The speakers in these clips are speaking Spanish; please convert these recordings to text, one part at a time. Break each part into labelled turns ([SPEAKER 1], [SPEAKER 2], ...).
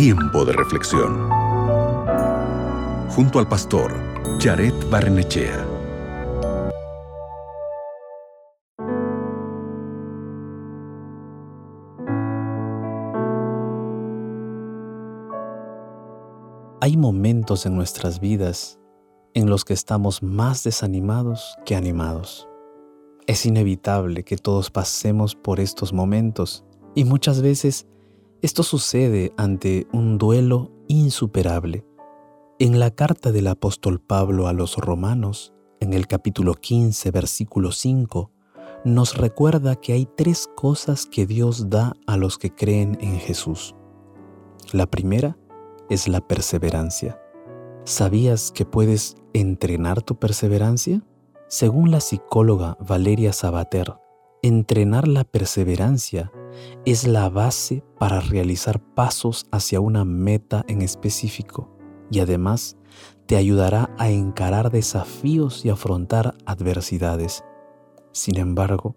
[SPEAKER 1] Tiempo de reflexión. Junto al pastor Jared Barnechea.
[SPEAKER 2] Hay momentos en nuestras vidas en los que estamos más desanimados que animados. Es inevitable que todos pasemos por estos momentos y muchas veces esto sucede ante un duelo insuperable. En la carta del apóstol Pablo a los romanos, en el capítulo 15, versículo 5, nos recuerda que hay tres cosas que Dios da a los que creen en Jesús. La primera es la perseverancia. ¿Sabías que puedes entrenar tu perseverancia? Según la psicóloga Valeria Sabater, entrenar la perseverancia es la base para realizar pasos hacia una meta en específico y además te ayudará a encarar desafíos y afrontar adversidades. Sin embargo,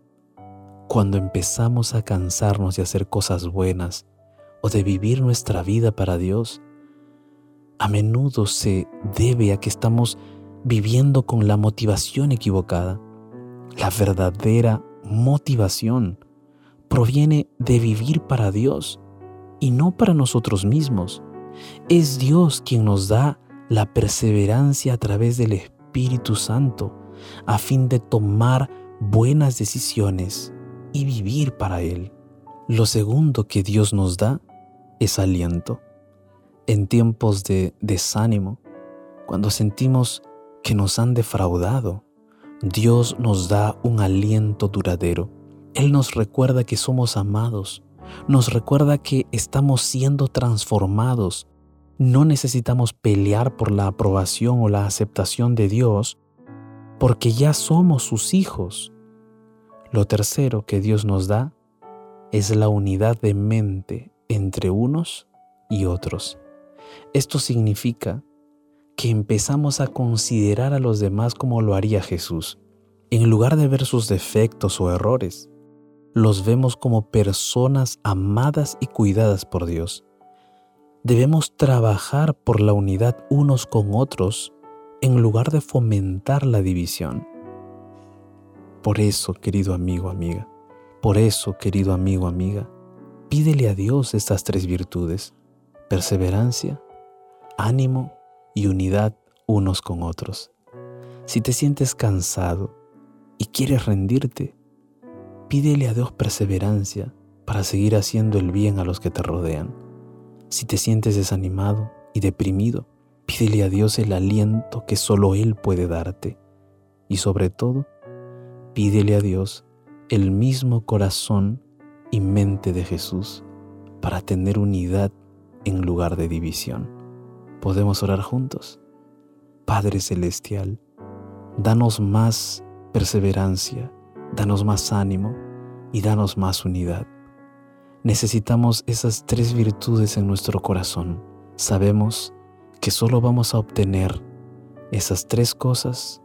[SPEAKER 2] cuando empezamos a cansarnos de hacer cosas buenas o de vivir nuestra vida para Dios, a menudo se debe a que estamos viviendo con la motivación equivocada. La verdadera motivación proviene de vivir para Dios y no para nosotros mismos. Es Dios quien nos da la perseverancia a través del Espíritu Santo a fin de tomar buenas decisiones y vivir para Él. Lo segundo que Dios nos da es aliento. En tiempos de desánimo, cuando sentimos que nos han defraudado, Dios nos da un aliento duradero. Él nos recuerda que somos amados, nos recuerda que estamos siendo transformados. No necesitamos pelear por la aprobación o la aceptación de Dios, porque ya somos sus hijos. Lo tercero que Dios nos da es la unidad de mente entre unos y otros. Esto significa que empezamos a considerar a los demás como lo haría Jesús. En lugar de ver sus defectos o errores, los vemos como personas amadas y cuidadas por Dios. Debemos trabajar por la unidad unos con otros en lugar de fomentar la división. Por eso, querido amigo, amiga, por eso, querido amigo, amiga, pídele a Dios estas tres virtudes, perseverancia, ánimo y unidad unos con otros. Si te sientes cansado y quieres rendirte, pídele a Dios perseverancia para seguir haciendo el bien a los que te rodean. Si te sientes desanimado y deprimido, pídele a Dios el aliento que solo Él puede darte. Y sobre todo, pídele a Dios el mismo corazón y mente de Jesús para tener unidad en lugar de división. ¿Podemos orar juntos? Padre Celestial, danos más perseverancia, danos más ánimo y danos más unidad. Necesitamos esas tres virtudes en nuestro corazón. Sabemos que solo vamos a obtener esas tres cosas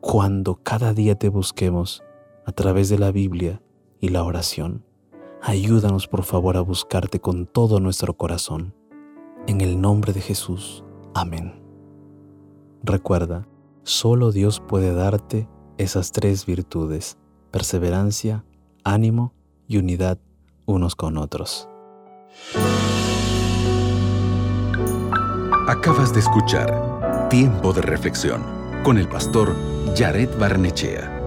[SPEAKER 2] cuando cada día te busquemos a través de la Biblia y la oración. Ayúdanos por favor a buscarte con todo nuestro corazón. En el nombre de Jesús. Amén. Recuerda, solo Dios puede darte esas tres virtudes, perseverancia, ánimo y unidad unos con otros.
[SPEAKER 1] Acabas de escuchar Tiempo de Reflexión con el pastor Jared Barnechea.